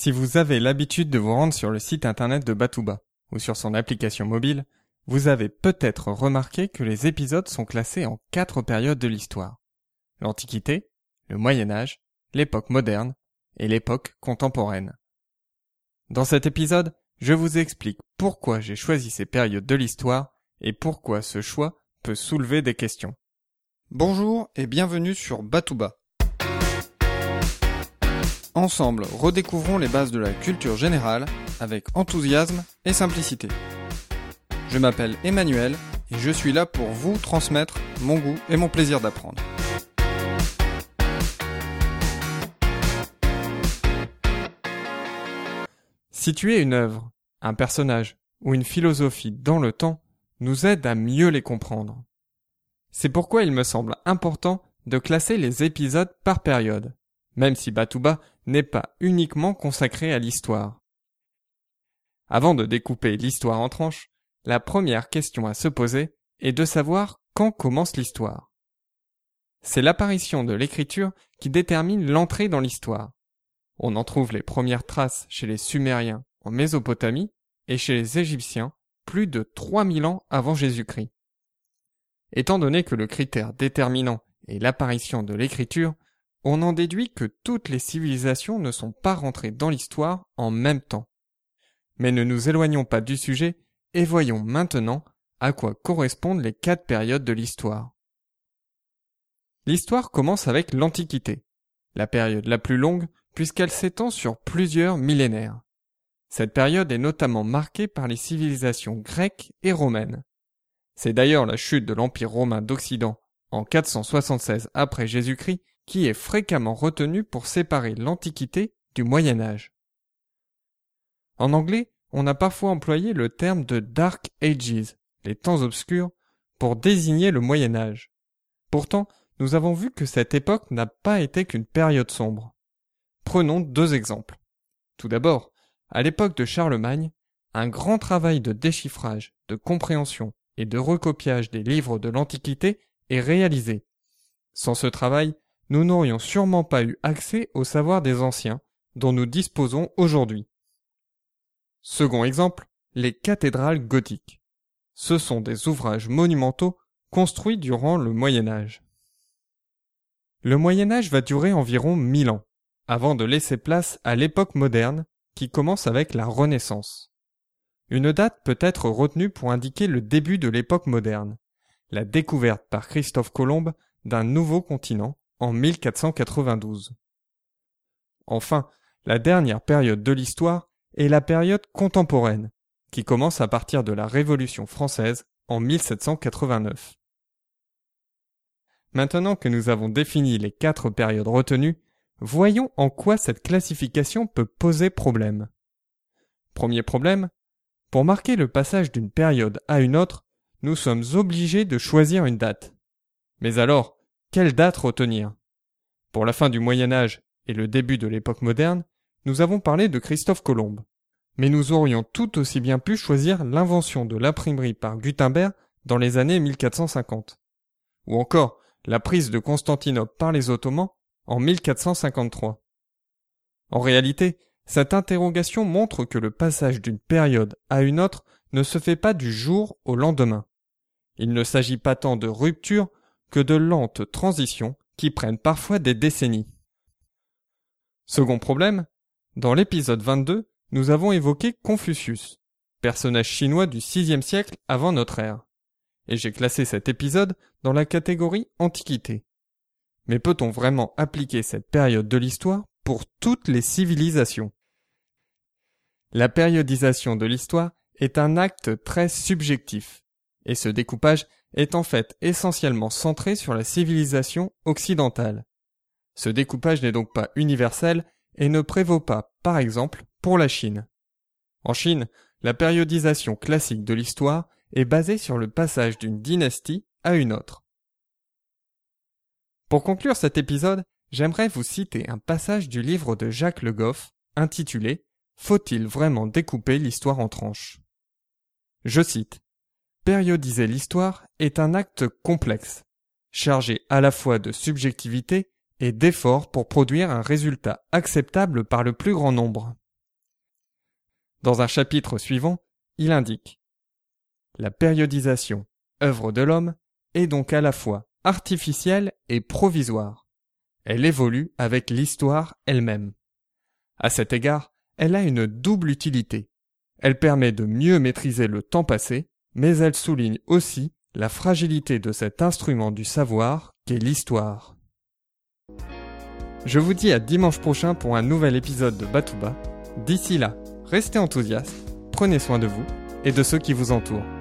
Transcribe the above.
Si vous avez l'habitude de vous rendre sur le site internet de Batouba ou sur son application mobile, vous avez peut-être remarqué que les épisodes sont classés en quatre périodes de l'histoire. L'Antiquité, le Moyen Âge, l'époque moderne et l'époque contemporaine. Dans cet épisode, je vous explique pourquoi j'ai choisi ces périodes de l'histoire et pourquoi ce choix peut soulever des questions. Bonjour et bienvenue sur Batouba. Ensemble, redécouvrons les bases de la culture générale avec enthousiasme et simplicité. Je m'appelle Emmanuel et je suis là pour vous transmettre mon goût et mon plaisir d'apprendre. Situer une œuvre, un personnage ou une philosophie dans le temps nous aide à mieux les comprendre. C'est pourquoi il me semble important de classer les épisodes par période, même si Batouba n'est pas uniquement consacré à l'histoire. Avant de découper l'histoire en tranches, la première question à se poser est de savoir quand commence l'histoire. C'est l'apparition de l'écriture qui détermine l'entrée dans l'histoire. On en trouve les premières traces chez les Sumériens en Mésopotamie et chez les Égyptiens plus de 3000 ans avant Jésus-Christ. Étant donné que le critère déterminant est l'apparition de l'écriture, on en déduit que toutes les civilisations ne sont pas rentrées dans l'histoire en même temps. Mais ne nous éloignons pas du sujet et voyons maintenant à quoi correspondent les quatre périodes de l'histoire. L'histoire commence avec l'Antiquité, la période la plus longue puisqu'elle s'étend sur plusieurs millénaires. Cette période est notamment marquée par les civilisations grecques et romaines. C'est d'ailleurs la chute de l'Empire romain d'Occident en 476 après Jésus-Christ qui est fréquemment retenue pour séparer l'Antiquité du Moyen Âge. En anglais, on a parfois employé le terme de Dark Ages, les temps obscurs, pour désigner le Moyen Âge. Pourtant, nous avons vu que cette époque n'a pas été qu'une période sombre. Prenons deux exemples. Tout d'abord, à l'époque de Charlemagne, un grand travail de déchiffrage, de compréhension et de recopiage des livres de l'Antiquité est réalisé. Sans ce travail, nous n'aurions sûrement pas eu accès au savoir des anciens dont nous disposons aujourd'hui. Second exemple, les cathédrales gothiques. Ce sont des ouvrages monumentaux construits durant le Moyen Âge. Le Moyen Âge va durer environ mille ans, avant de laisser place à l'époque moderne qui commence avec la Renaissance. Une date peut être retenue pour indiquer le début de l'époque moderne, la découverte par Christophe Colomb d'un nouveau continent en 1492. Enfin, la dernière période de l'histoire est la période contemporaine, qui commence à partir de la Révolution française en 1789. Maintenant que nous avons défini les quatre périodes retenues, Voyons en quoi cette classification peut poser problème. Premier problème, pour marquer le passage d'une période à une autre, nous sommes obligés de choisir une date. Mais alors, quelle date retenir? Pour la fin du Moyen Âge et le début de l'époque moderne, nous avons parlé de Christophe Colomb. Mais nous aurions tout aussi bien pu choisir l'invention de l'imprimerie par Gutenberg dans les années 1450. Ou encore la prise de Constantinople par les Ottomans en 1453. En réalité, cette interrogation montre que le passage d'une période à une autre ne se fait pas du jour au lendemain. Il ne s'agit pas tant de rupture que de lentes transitions qui prennent parfois des décennies. Second problème, dans l'épisode 22, nous avons évoqué Confucius, personnage chinois du VIe siècle avant notre ère. Et j'ai classé cet épisode dans la catégorie Antiquité. Mais peut-on vraiment appliquer cette période de l'histoire pour toutes les civilisations? La périodisation de l'histoire est un acte très subjectif, et ce découpage est en fait essentiellement centré sur la civilisation occidentale. Ce découpage n'est donc pas universel et ne prévaut pas, par exemple, pour la Chine. En Chine, la périodisation classique de l'histoire est basée sur le passage d'une dynastie à une autre. Pour conclure cet épisode, j'aimerais vous citer un passage du livre de Jacques Le Goff intitulé Faut-il vraiment découper l'histoire en tranches? Je cite Périodiser l'histoire est un acte complexe, chargé à la fois de subjectivité et d'effort pour produire un résultat acceptable par le plus grand nombre. Dans un chapitre suivant, il indique La périodisation, œuvre de l'homme, est donc à la fois artificielle et provisoire. Elle évolue avec l'histoire elle-même. À cet égard, elle a une double utilité. Elle permet de mieux maîtriser le temps passé, mais elle souligne aussi la fragilité de cet instrument du savoir qu'est l'histoire. Je vous dis à dimanche prochain pour un nouvel épisode de Batouba. D'ici là, restez enthousiastes, prenez soin de vous et de ceux qui vous entourent.